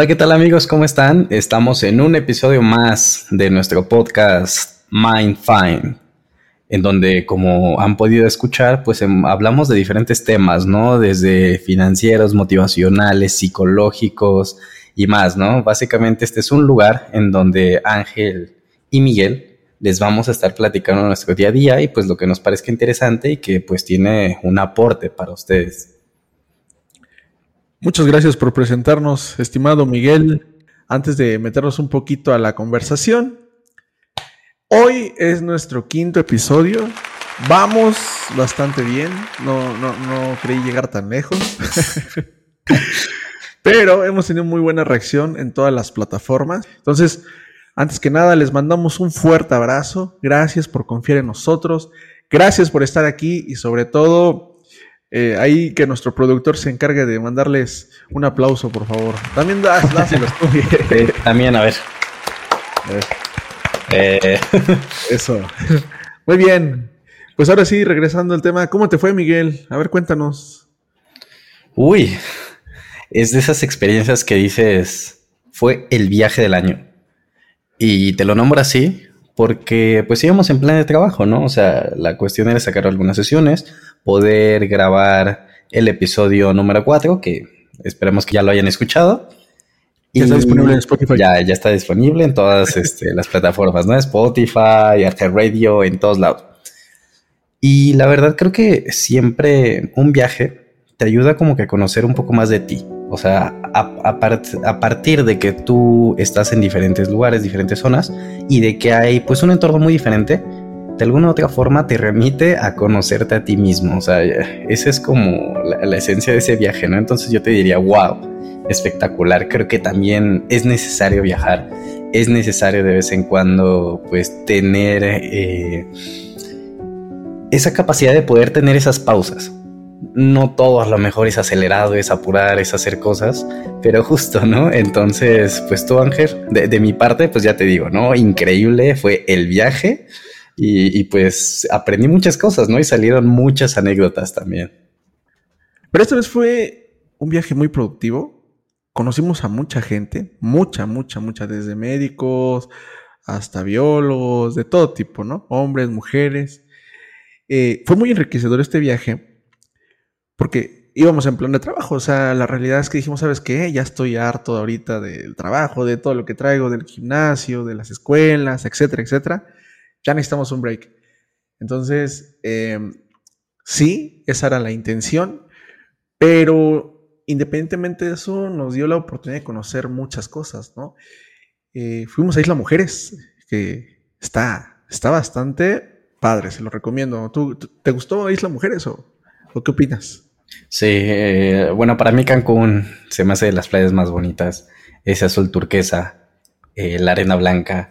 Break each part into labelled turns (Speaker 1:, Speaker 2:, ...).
Speaker 1: Hola, ¿qué tal amigos? ¿Cómo están? Estamos en un episodio más de nuestro podcast Mind Fine, en donde, como han podido escuchar, pues em, hablamos de diferentes temas, ¿no? Desde financieros, motivacionales, psicológicos y más, ¿no? Básicamente este es un lugar en donde Ángel y Miguel les vamos a estar platicando nuestro día a día y pues lo que nos parezca interesante y que pues tiene un aporte para ustedes.
Speaker 2: Muchas gracias por presentarnos, estimado Miguel. Antes de meternos un poquito a la conversación, hoy es nuestro quinto episodio. Vamos bastante bien. No, no, no creí llegar tan lejos. Pero hemos tenido muy buena reacción en todas las plataformas. Entonces, antes que nada, les mandamos un fuerte abrazo. Gracias por confiar en nosotros. Gracias por estar aquí y sobre todo eh, ahí que nuestro productor se encargue de mandarles un aplauso, por favor. También dáselos tú.
Speaker 1: también, a ver.
Speaker 2: Eh. Eso. Muy bien. Pues ahora sí, regresando al tema, ¿cómo te fue, Miguel? A ver, cuéntanos.
Speaker 1: Uy, es de esas experiencias que dices, fue el viaje del año. Y te lo nombro así porque pues íbamos en plan de trabajo, ¿no? O sea, la cuestión era sacar algunas sesiones, poder grabar el episodio número 4, que esperemos que ya lo hayan escuchado.
Speaker 2: Ya está disponible en Spotify.
Speaker 1: Ya, ya está disponible en todas este, las plataformas, ¿no? Spotify, Arte Radio, en todos lados. Y la verdad creo que siempre un viaje te ayuda como que a conocer un poco más de ti. O sea, a, partir de que tú estás en diferentes lugares, diferentes zonas, y de que hay pues un entorno muy diferente, de alguna u otra forma te remite a conocerte a ti mismo. O sea, esa es como la, esencia de ese viaje, ¿no? Entonces yo te diría, wow, espectacular. Creo que también es necesario viajar. Es necesario de vez en cuando, pues, tener eh, esa capacidad de poder tener esas pausas no todo a lo mejor es acelerado, es apurar, es hacer cosas, pero justo, ¿no? Entonces, pues tú, Ángel, de, mi parte, pues ya te digo, ¿no? Increíble fue el viaje y, pues aprendí muchas cosas, ¿no? Y salieron muchas anécdotas también.
Speaker 2: Pero esta vez fue un viaje muy productivo. Conocimos a mucha gente, mucha, mucha, mucha, desde médicos hasta biólogos, de todo tipo, ¿no? Hombres, mujeres. Eh, fue muy enriquecedor este viaje porque íbamos en plan de trabajo, o sea, la realidad es que dijimos, ¿sabes qué? Ya estoy harto ahorita del trabajo, de todo lo que traigo, del gimnasio, de las escuelas, etcétera, etcétera. Ya necesitamos un break. Entonces, em, sí, esa era la intención, pero independientemente de eso, nos dio la oportunidad de conocer muchas cosas, ¿no? Eh, fuimos a Isla Mujeres, que está, está bastante padre, se lo recomiendo. ¿Tú, te gustó Isla Mujeres o, o qué opinas?
Speaker 1: Sí, eh, bueno, para mí Cancún se me hace de las playas más bonitas. Ese azul turquesa, eh, la arena blanca.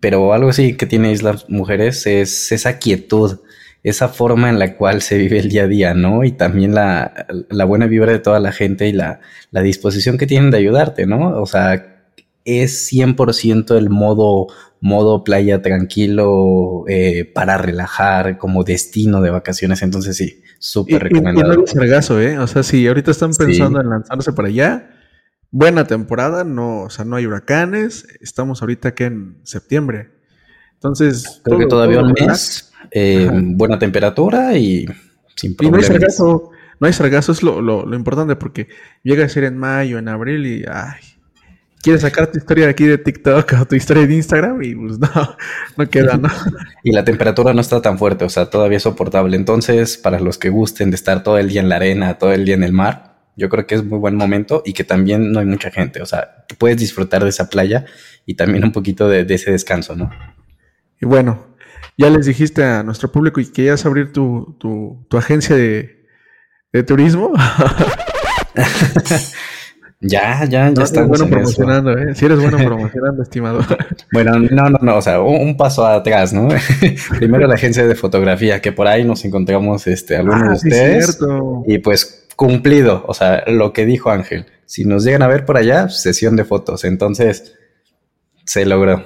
Speaker 1: Pero algo así que tiene Islas Mujeres es esa quietud, esa forma en la cual se vive el día a día, ¿no? Y también la, buena vibra de toda la gente y la, la disposición que tienen de ayudarte, ¿no? O sea, es 100% el modo, modo playa tranquilo eh, para relajar como destino de vacaciones. Entonces sí, Súper recomendado.
Speaker 2: Y, no sargazo, ¿eh? O sea, si ahorita están pensando en lanzarse para allá, buena temporada, no, o sea, no hay huracanes, estamos ahorita aquí en septiembre. Entonces.
Speaker 1: Creo que todavía un mes, eh, buena temperatura y sin
Speaker 2: problemas. Y no hay sargazo, no hay sargazo, es lo, lo, lo importante porque llega a ser en mayo, en abril y, ay, quieres sacar tu historia de aquí de TikTok o tu historia de Instagram y pues no, no queda, ¿no?
Speaker 1: Y la temperatura no está tan fuerte, o sea, todavía es soportable. Entonces, para los que gusten de estar todo el día en la arena, todo el día en el mar, yo creo que es muy buen momento y que también no hay mucha gente, o sea, puedes disfrutar de esa playa y también un poquito de, ese descanso, ¿no?
Speaker 2: Y bueno, ya les dijiste a nuestro público y querías abrir tu, tu, tu agencia de, de turismo.
Speaker 1: Ya, ya, ya
Speaker 2: estamos. bueno promocionando, ¿eh? Si eres bueno promocionando, estimado.
Speaker 1: Bueno, no, no, no, o sea, un, paso atrás, ¿no? Primero la agencia de fotografía, que por ahí nos encontramos este, algunos ah, de ustedes. Cierto. Y pues cumplido, o sea, lo que dijo Ángel. Si nos llegan a ver por allá, sesión de fotos. Entonces, se logró.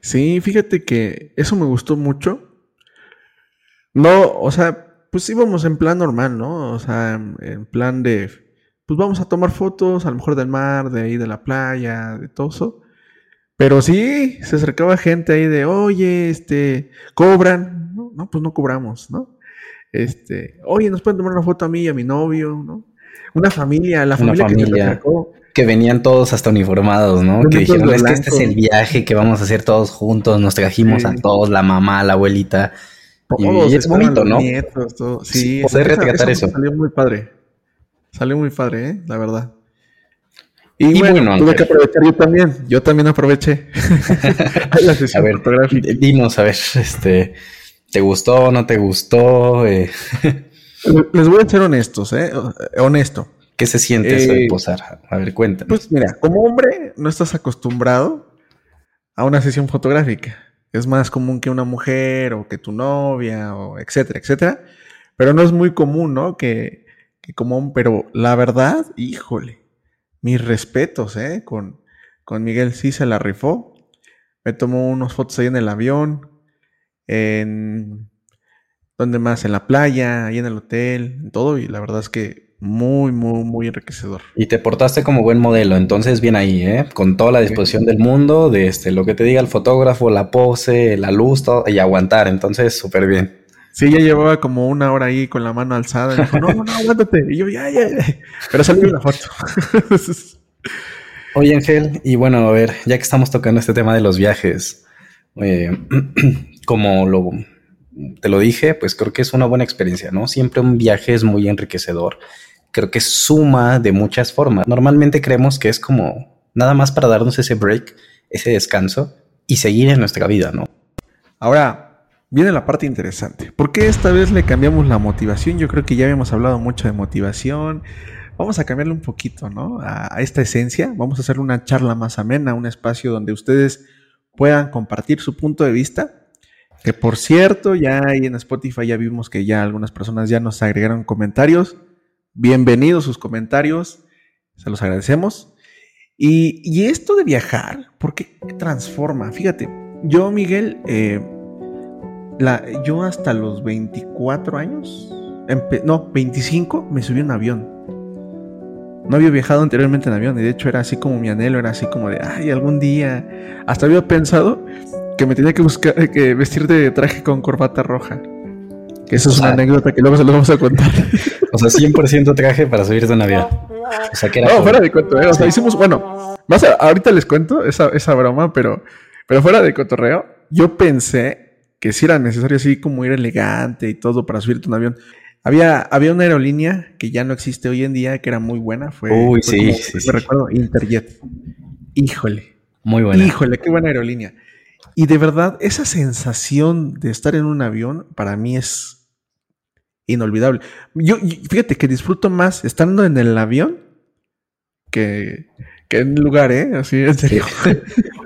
Speaker 2: Sí, fíjate que eso me gustó mucho. No, o sea, pues íbamos en plan normal, ¿no? O sea, en plan de pues vamos a tomar fotos, a lo mejor del mar, de ahí de la playa, de todo eso. Pero sí, se acercaba gente ahí de, oye, este, cobran. No, no pues no cobramos, ¿no? Este, oye, nos pueden tomar una foto a mí y a mi novio, ¿no? Una familia, la familia,
Speaker 1: que, se acercó, que venían todos hasta uniformados, ¿no? Que dijeron, es que este es el viaje que vamos a hacer todos juntos, nos trajimos a todos, la mamá, la abuelita.
Speaker 2: y, es bonito, ¿no? Nietos, todo. Sí,
Speaker 1: poder esa, eso.
Speaker 2: Salió muy padre. Salió muy padre, ¿eh? La verdad. Y, bueno, tuve que aprovechar yo también. Yo también aproveché.
Speaker 1: la sesión a ver, fotográfica. Dinos, a ver, este, ¿te gustó o no te gustó? Eh,
Speaker 2: Les voy a ser honestos, ¿eh? Honesto.
Speaker 1: ¿Qué se siente eso de eh, posar? A ver, cuéntame.
Speaker 2: Pues mira, como hombre no estás acostumbrado a una sesión fotográfica. Es más común que una mujer o que tu novia o etcétera, etcétera. Pero no es muy común, ¿no? Que, que como, pero la verdad, híjole, mis respetos, ¿eh? Con, con Miguel sí se la rifó. Me tomó unas fotos ahí en el avión, en... ¿Dónde más? En la playa, ahí en el hotel, en todo. Y la verdad es que muy, muy, muy enriquecedor.
Speaker 1: Y te portaste como buen modelo, entonces bien ahí, ¿eh? Con toda la disposición del mundo, de este, lo que te diga el fotógrafo, la pose, la luz, todo, y aguantar, entonces súper bien.
Speaker 2: Sí, ya llevaba como una hora ahí con la mano alzada. Y dijo, no, no, no, aguántate. Y yo, ya, ya, ya. Pero salió la foto.
Speaker 1: Oye, Ángel, y bueno, a ver, ya que estamos tocando este tema de los viajes, eh, como te lo dije, pues creo que es una buena experiencia, ¿no? Siempre un viaje es muy enriquecedor. Creo que suma de muchas formas. Normalmente creemos que es como nada más para darnos ese break, ese descanso y seguir en nuestra vida, ¿no?
Speaker 2: Ahora, viene la parte interesante. ¿Por qué esta vez le cambiamos la motivación? Yo creo que ya habíamos hablado mucho de motivación. Vamos a cambiarle un poquito, ¿no? A, esta esencia. Vamos a hacer una charla más amena, un espacio donde ustedes puedan compartir su punto de vista. Que por cierto, ya ahí en Spotify ya vimos que ya algunas personas ya nos agregaron comentarios. Bienvenidos sus comentarios. Se los agradecemos. Y, y esto de viajar, ¿por qué transforma? Fíjate, yo, Miguel, eh, yo hasta los 24 años, no, 25, me subí a un avión. No había viajado anteriormente en avión y de hecho era así como mi anhelo, era así como de, ay, algún día. Hasta había pensado que me tenía que buscar, eh, que vestir de traje con corbata roja. Que eso es una anécdota que luego se lo vamos a contar.
Speaker 1: O sea, 100% traje para subirse a un avión.
Speaker 2: O sea, que era. No, fuera de cuento, ¿eh? O sea, hicimos, bueno, más ahorita les cuento esa, esa broma, pero, pero fuera de cotorreo, yo pensé que si era necesario así como ir elegante y todo para subirte a un avión. Había, había una aerolínea que ya no existe hoy en día, que era muy buena. Fue,
Speaker 1: Uy, sí, sí,
Speaker 2: Me recuerdo, Interjet. Híjole.
Speaker 1: Muy buena.
Speaker 2: Híjole, qué buena aerolínea. Y de verdad, esa sensación de estar en un avión para mí es inolvidable. Yo, fíjate que disfruto más estando en el avión que, que en lugar, ¿eh? Así, en serio.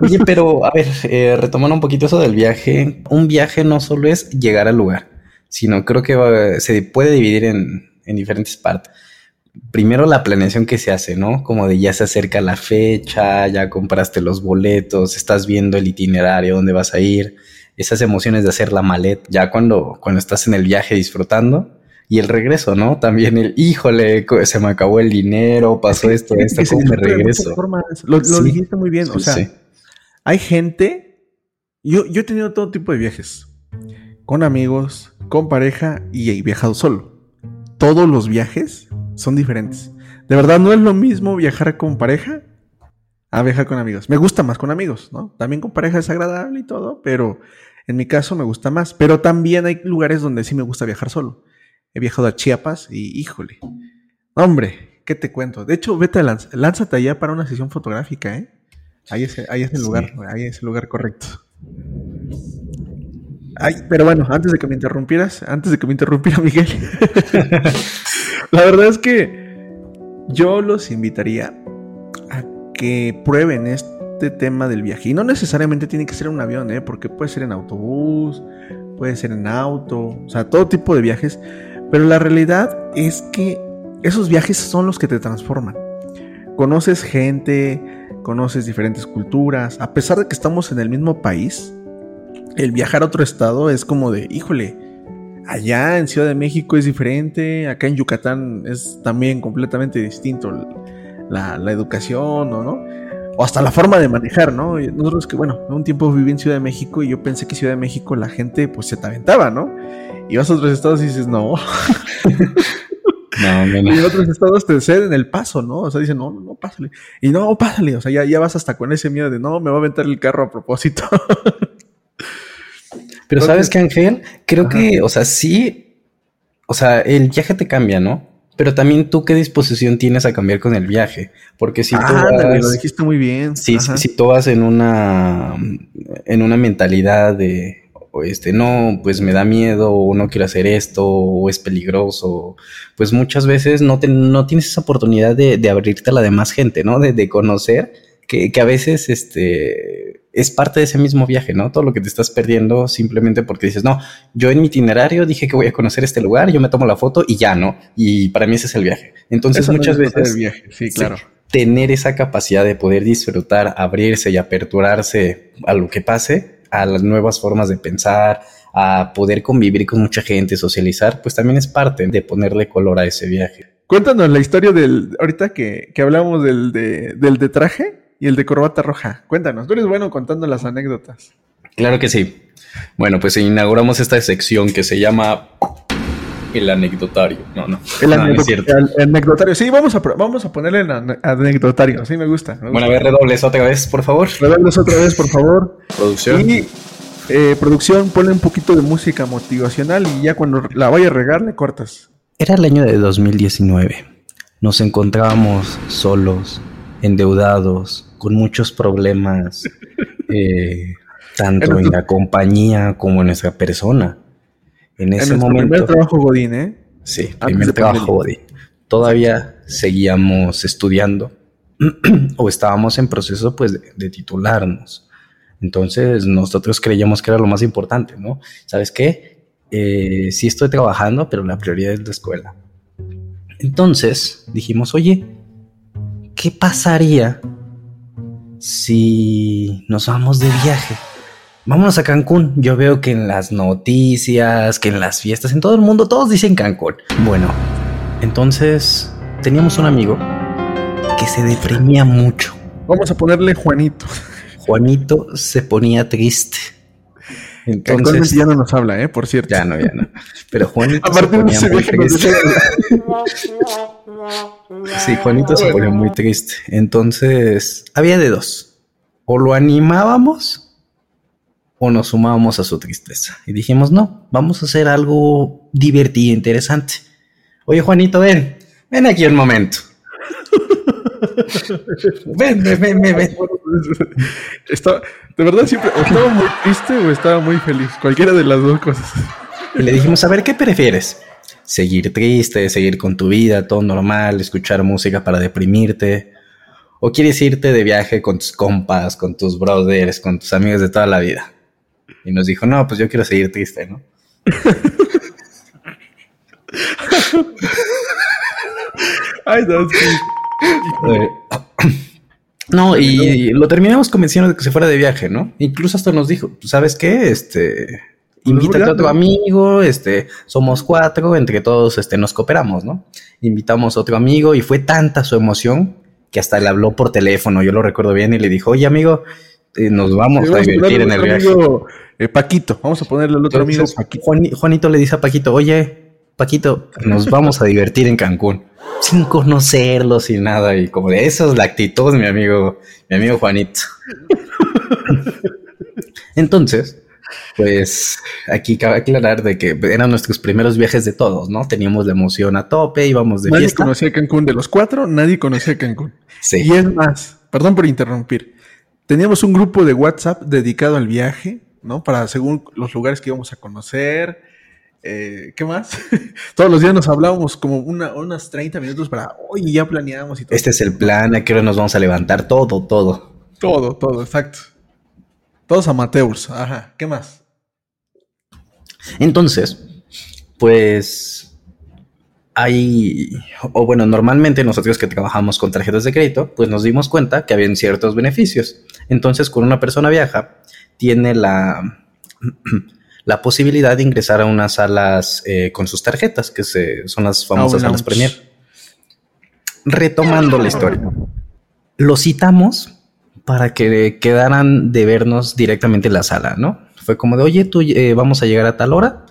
Speaker 1: Oye, pero a ver, eh, retomando un poquito eso del viaje, un viaje no solo es llegar al lugar, sino creo que se puede dividir en, diferentes partes. Primero la planeación que se hace, ¿no? Como de ya se acerca la fecha, ya compraste los boletos, estás viendo el itinerario, dónde vas a ir, esas emociones de hacer la maleta, ya cuando, cuando estás en el viaje disfrutando, y el regreso, ¿no? También el, híjole, se me acabó el dinero, pasó esto, esto, ¿cómo me regreso?
Speaker 2: Lo, dijiste muy bien, o sea, hay gente, yo, yo he tenido todo tipo de viajes, con amigos, con pareja y he viajado solo. Todos los viajes son diferentes. De verdad, no es lo mismo viajar con pareja a viajar con amigos. Me gusta más con amigos, ¿no? También con pareja es agradable y todo, pero en mi caso me gusta más. Pero también hay lugares donde sí me gusta viajar solo. He viajado a Chiapas y híjole, hombre, ¿qué te cuento? De hecho, vete a lánzate allá para una sesión fotográfica, ¿eh? Ahí es, ahí es el lugar, ahí es el lugar correcto. Ay, pero bueno, antes de que me interrumpieras, antes de que me interrumpiera Miguel, la verdad es que yo los invitaría a que prueben este tema del viaje. Y no necesariamente tiene que ser un avión, ¿eh? porque puede ser en autobús, puede ser en auto, o sea, todo tipo de viajes. Pero la realidad es que esos viajes son los que te transforman. Conoces gente, conoces diferentes culturas, a pesar de que estamos en el mismo país, el viajar a otro estado es como de, híjole, allá en Ciudad de México es diferente, acá en Yucatán es también completamente distinto la, la educación, ¿o no? O hasta la forma de manejar, ¿no? Nosotros que, bueno, un tiempo viví en Ciudad de México y yo pensé que Ciudad de México la gente pues se te aventaba, ¿no? Y vas a otros estados y dices, no. No, no, no. Y en otros estados te ceden el paso, ¿no? O sea, dicen, no, no, pásale. Y no, pásale. O sea, ya, ya vas hasta con ese miedo de, no, me va a aventar el carro a propósito.
Speaker 1: Pero sabes que, Ángel, creo que, o sea, sí, o sea, el viaje te cambia, ¿no? Pero también tú qué disposición tienes a cambiar con el viaje. Porque si tú
Speaker 2: vas, lo dijiste muy bien.
Speaker 1: Si, si, tú vas en una, en una mentalidad de, este, no, pues me da miedo, o no quiero hacer esto, o es peligroso, pues muchas veces no, no tienes esa oportunidad de, de, abrirte a la demás gente, ¿no? De, de conocer que, que, a veces, este, es parte de ese mismo viaje, ¿no? Todo lo que te estás perdiendo simplemente porque dices, no, yo en mi itinerario dije que voy a conocer este lugar, yo me tomo la foto y ya, ¿no? Y para mí ese es el viaje. Entonces muchas veces...
Speaker 2: Viaje. Sí, claro.
Speaker 1: Tener esa capacidad de poder disfrutar, abrirse y aperturarse a lo que pase, a las nuevas formas de pensar, a poder convivir con mucha gente, socializar, pues también es parte de ponerle color a ese viaje.
Speaker 2: Cuéntanos la historia del, ahorita que, que hablamos del de, del de traje, y el de corbata roja. Cuéntanos, tú eres bueno contando las anécdotas.
Speaker 1: Claro que sí. Bueno, pues inauguramos esta sección que se llama el anecdotario. No, no.
Speaker 2: El, anecdotario. Sí, vamos a, vamos a ponerle el anecdotario. Sí, me gusta,
Speaker 1: Bueno, a ver, redobles otra vez, por favor.
Speaker 2: Redobles otra vez, por favor.
Speaker 1: Producción.
Speaker 2: Y eh, producción, ponle un poquito de música motivacional y ya cuando la vaya a regar le cortas.
Speaker 1: Era el año de 2019. Nos encontrábamos solos, endeudados, con muchos problemas, eh, tanto en la compañía como en nuestra persona. En ese momento.
Speaker 2: Primer trabajo Godín, ¿eh?
Speaker 1: Sí, primer trabajo Godín. Todavía seguíamos estudiando o estábamos en proceso pues de, titularnos. Entonces nosotros creíamos que era lo más importante, ¿no? ¿Sabes qué? Eh, sí estoy trabajando, pero la prioridad es la escuela. Entonces dijimos, oye, ¿qué pasaría si nos vamos de viaje? Vámonos a Cancún. Yo veo que en las noticias, que en las fiestas, en todo el mundo, todos dicen Cancún. Bueno, entonces teníamos un amigo que se deprimía mucho.
Speaker 2: Vamos a ponerle Juanito.
Speaker 1: Juanito se ponía triste.
Speaker 2: Entonces ya no nos habla, ¿eh? Por cierto.
Speaker 1: Ya no, ya no. Pero Juanito se ponía muy triste. sí, Juanito se ponía muy triste. Entonces, había de dos. O lo animábamos o nos sumábamos a su tristeza. Y dijimos, no, vamos a hacer algo divertido, interesante. Oye, Juanito, ven, ven aquí un momento. ven, ven, ven, ven.
Speaker 2: De verdad, siempre o estaba muy triste o estaba muy feliz. Cualquiera de las dos cosas.
Speaker 1: Y le dijimos, a ver, ¿qué prefieres? ¿Seguir triste, seguir con tu vida, todo normal, escuchar música para deprimirte? ¿O quieres irte de viaje con tus compas, con tus brothers, con tus amigos de toda la vida? Y nos dijo, no, pues yo quiero seguir triste, ¿no?
Speaker 2: Ay, no,
Speaker 1: no, y lo terminamos convenciendo de que se fuera de viaje, ¿no? Incluso hasta nos dijo, ¿sabes qué? Este, invita a tu amigo, este, somos cuatro, entre todos, este, nos cooperamos, ¿no? Invitamos a otro amigo y fue tanta su emoción que hasta le habló por teléfono, yo lo recuerdo bien, y le dijo, oye amigo, eh, nos vamos a divertir en el viaje.
Speaker 2: Eh, Paquito, vamos a ponerle al otro amigo
Speaker 1: Paquito. Juanito le dice a Paquito, oye, Paquito, nos vamos a divertir en Cancún, sin conocerlos sin nada, y como de eso es la actitud, mi amigo, mi amigo Juanito. Entonces, pues aquí cabe aclarar de que eran nuestros primeros viajes de todos, ¿no? Teníamos la emoción a tope, íbamos de
Speaker 2: nadie fiesta. Nadie conocía Cancún, de los cuatro, nadie conocía Cancún.
Speaker 1: Sí.
Speaker 2: Y es más, perdón por interrumpir, teníamos un grupo de WhatsApp dedicado al viaje, ¿no? Para según los lugares que íbamos a conocer, eh, ¿Qué más? Todos los días nos hablábamos como una, unas 30 minutos para, hoy ya planeamos y todo.
Speaker 1: Este es el plan, a qué hora nos vamos a levantar, todo, todo.
Speaker 2: Todo, todo, exacto. Todos amateurs, ajá. ¿Qué más?
Speaker 1: Entonces, pues hay, o bueno, normalmente nosotros que trabajamos con tarjetas de crédito, pues nos dimos cuenta que habían ciertos beneficios. Entonces, cuando una persona viaja, tiene la la posibilidad de ingresar a unas salas eh, con sus tarjetas, que son las famosas salas Premier. Retomando la historia, lo citamos para que quedaran de vernos directamente en la sala, ¿no? Fue como de, oye, tú eh, vamos a llegar a tal hora,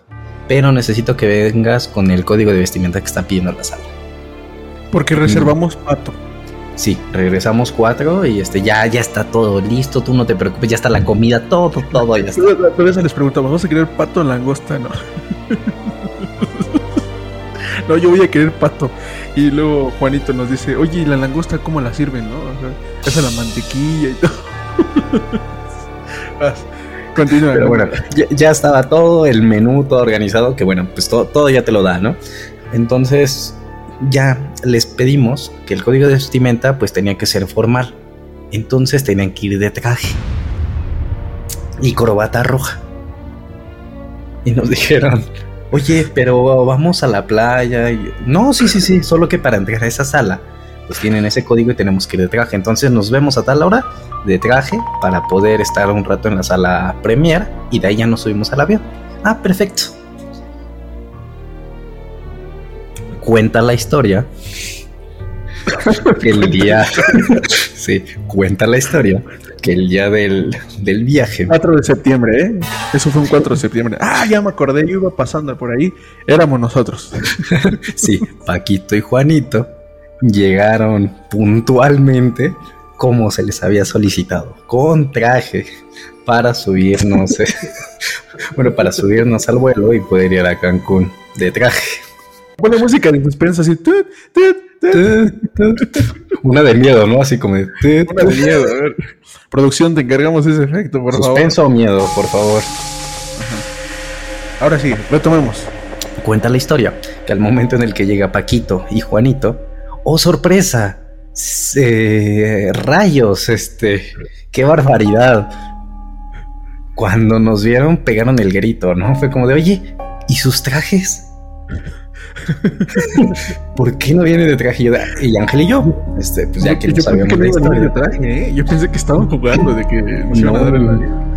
Speaker 1: pero necesito que vengas con el código de vestimenta que está pidiendo la sala.
Speaker 2: Porque reservamos pato.
Speaker 1: Sí, regresamos cuatro y este ya, ya está todo listo, tú no te preocupes, ya está la comida, todo, todo ya está.
Speaker 2: Pero les preguntamos, ¿vamos a querer pato o langosta? No. no, yo voy a querer pato. Y luego Juanito nos dice, oye, ¿y la langosta cómo la sirven, no? O sea, la mantequilla y todo.
Speaker 1: Continúa. Pero bueno, ya, estaba todo, el menú todo organizado, que bueno, pues todo, todo ya te lo da, ¿no? Entonces, ya les pedimos que el código de vestimenta pues tenía que ser formal. Entonces tenían que ir de traje y corbata roja. Y nos dijeron, oye, pero vamos a la playa. Y, no, sí, sí, sí, solo que para entrar a esa sala pues tienen ese código y tenemos que ir de traje. Entonces nos vemos a tal hora de traje para poder estar un rato en la sala premier y de ahí ya nos subimos al avión. Ah, perfecto. Cuenta la historia que el día, sí, cuenta la historia que el día del, del, viaje.
Speaker 2: 4 de septiembre, ¿eh? Eso fue un 4 de septiembre. Ah, ya me acordé, yo iba pasando por ahí, éramos nosotros.
Speaker 1: sí, Paquito y Juanito llegaron puntualmente como se les había solicitado, con traje para subirnos, bueno, para subirnos al vuelo y poder ir a Cancún de traje.
Speaker 2: Pone música de suspenso así.
Speaker 1: Una de miedo, ¿no? Así como de.
Speaker 2: Una de miedo. A ver. Producción, te encargamos ese efecto, por
Speaker 1: favor. Suspenso o miedo, por favor.
Speaker 2: Ahora sí, retomemos.
Speaker 1: Cuenta la historia que al momento en el que llega Paquito y Juanito, ¡oh sorpresa! rayos, este, qué barbaridad. Cuando nos vieron, pegaron el grito, ¿no? Fue como de, oye, ¿y sus trajes? ¿Por qué no viene de traje? Y Ángel y yo, este, pues ya que no sabíamos de
Speaker 2: historia. traje, ¿eh? Yo pensé que estaban jugando, de que
Speaker 1: no,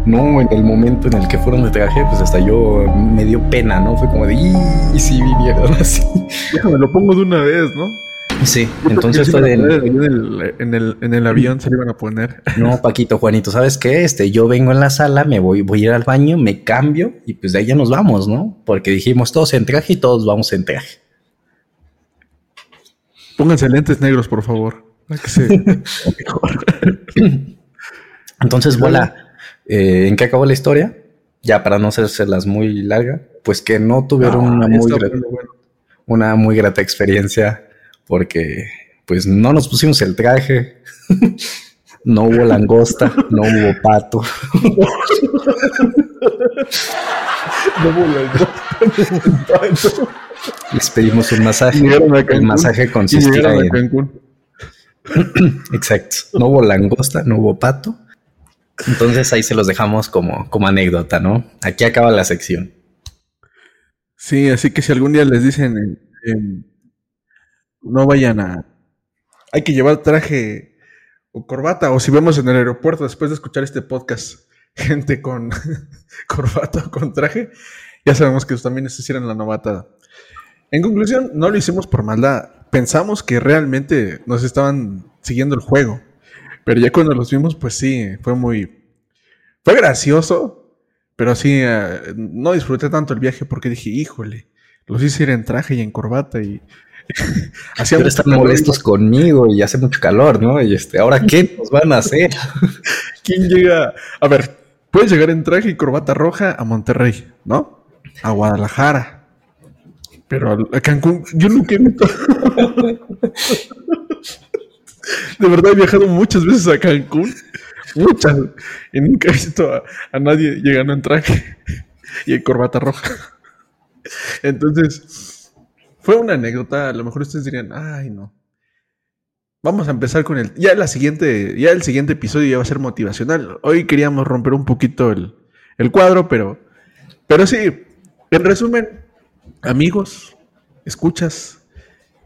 Speaker 1: No, en el momento en el que fueron de traje, pues hasta yo me dio pena, ¿no? Fue como de, y si vinieron así.
Speaker 2: Déjame, lo pongo de una vez, ¿no?
Speaker 1: Sí, entonces fue
Speaker 2: En el, en, el, avión se le iban a poner.
Speaker 1: No, Paquito, Juanito, ¿sabes qué? Este, yo vengo en la sala, me voy, voy a ir al baño, me cambio y pues de ahí ya nos vamos, ¿no? Porque dijimos todos en traje y todos vamos en traje.
Speaker 2: Pónganse lentes negros, por favor.
Speaker 1: Entonces, voilà. Eh, ¿En qué acabó la historia? Ya para no hacerlas muy larga, pues que no tuvieron una muy una muy grata experiencia porque pues no nos pusimos el traje, no hubo langosta, no hubo pato. no hubo langosta, Les pedimos un masaje. El masaje consistía en... Exacto. No hubo langosta, no hubo pato. Entonces ahí se los dejamos como, como anécdota, ¿no? Aquí acaba la sección.
Speaker 2: Sí, así que si algún día les dicen no vayan a... Hay que llevar traje o corbata, o si vemos en el aeropuerto después de escuchar este podcast, gente con corbata o con traje, ya sabemos que también se hicieron la novatada. En conclusión, no lo hicimos por maldad. Pensamos que realmente nos estaban siguiendo el juego. Pero ya cuando los vimos, pues sí, fue muy... Fue gracioso, pero sí, eh, no disfruté tanto el viaje porque dije, híjole, los hice ir en traje y en corbata y
Speaker 1: Hacían están molestos conmigo y hace mucho calor, ¿no? Y este, ¿ahora qué nos van a hacer?
Speaker 2: ¿Quién llega? A ver, puedes llegar en traje y corbata roja a Monterrey, ¿no? A Guadalajara. Pero a Cancún, yo nunca he visto. De verdad he viajado muchas veces a Cancún. Muchas. Y nunca he visto a, a nadie llegando en traje y en corbata roja. Entonces, fue una anécdota, a lo mejor ustedes dirían, ay no. Vamos a empezar con el. Ya la siguiente. Ya el siguiente episodio ya va a ser motivacional. Hoy queríamos romper un poquito el, cuadro, pero. Pero sí. En resumen, amigos, escuchas.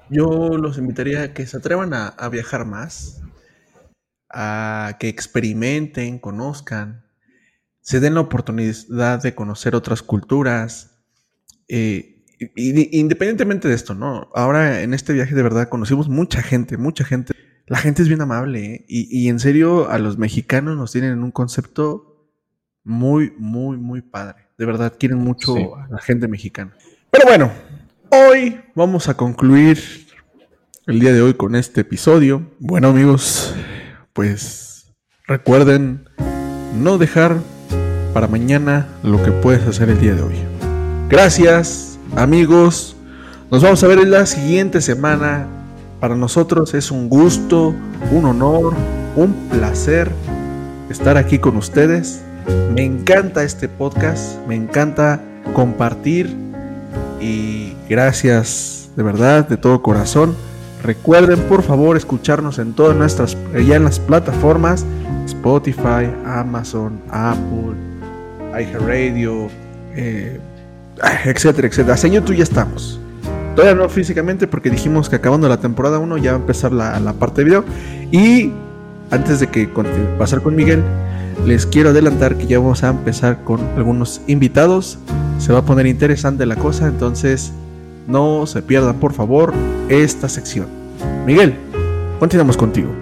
Speaker 2: Yo los invitaría a que se atrevan a, a viajar más. A que experimenten, conozcan. se den la oportunidad de conocer otras culturas. Eh, independientemente de esto, ¿no? Ahora en este viaje de verdad conocimos mucha gente, mucha gente. La gente es bien amable ¿eh? y, en serio a los mexicanos nos tienen un concepto muy, muy, muy padre. De verdad, quieren mucho a la gente mexicana. Pero bueno, hoy vamos a concluir el día de hoy con este episodio. Bueno amigos, pues recuerden no dejar para mañana lo que puedes hacer el día de hoy. Gracias amigos, nos vamos a ver en la siguiente semana. Para nosotros es un gusto, un honor, un placer estar aquí con ustedes. Me encanta este podcast, me encanta compartir y gracias de verdad, de todo corazón. Recuerden por favor escucharnos en todas nuestras, ya en las plataformas, Spotify, Amazon, Apple, iHeartRadio, eh, etcétera, etcétera. Hasta en YouTube ya estamos. Todavía no físicamente porque dijimos que acabando la temporada 1 ya va a empezar la, la, parte de video. Y antes de que pasar con Miguel, les quiero adelantar que ya vamos a empezar con algunos invitados. Se va a poner interesante la cosa, entonces no se pierdan, por favor, esta sección. Miguel, continuamos contigo.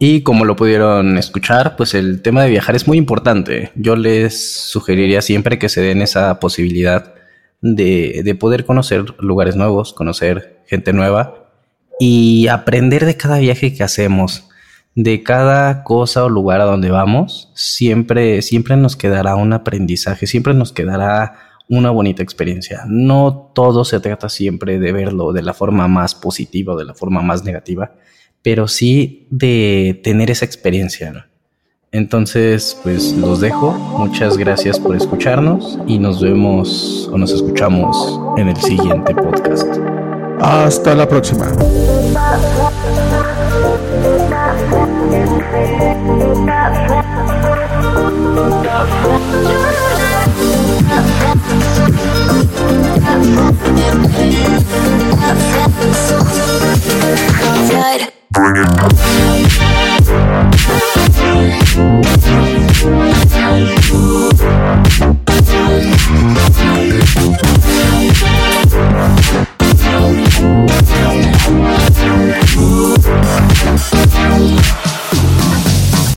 Speaker 1: Y como lo pudieron escuchar, pues el tema de viajar es muy importante. Yo les sugeriría siempre que se den esa posibilidad de, de poder conocer lugares nuevos, conocer gente nueva y aprender de cada viaje que hacemos de cada cosa o lugar a donde vamos, siempre, siempre nos quedará un aprendizaje, siempre nos quedará una bonita experiencia. No todo se trata siempre de verlo de la forma más positiva o de la forma más negativa, pero sí de tener esa experiencia. Entonces, pues los dejo. Muchas gracias por escucharnos y nos vemos o nos escuchamos en el siguiente podcast.
Speaker 2: Hasta la próxima. Dragon.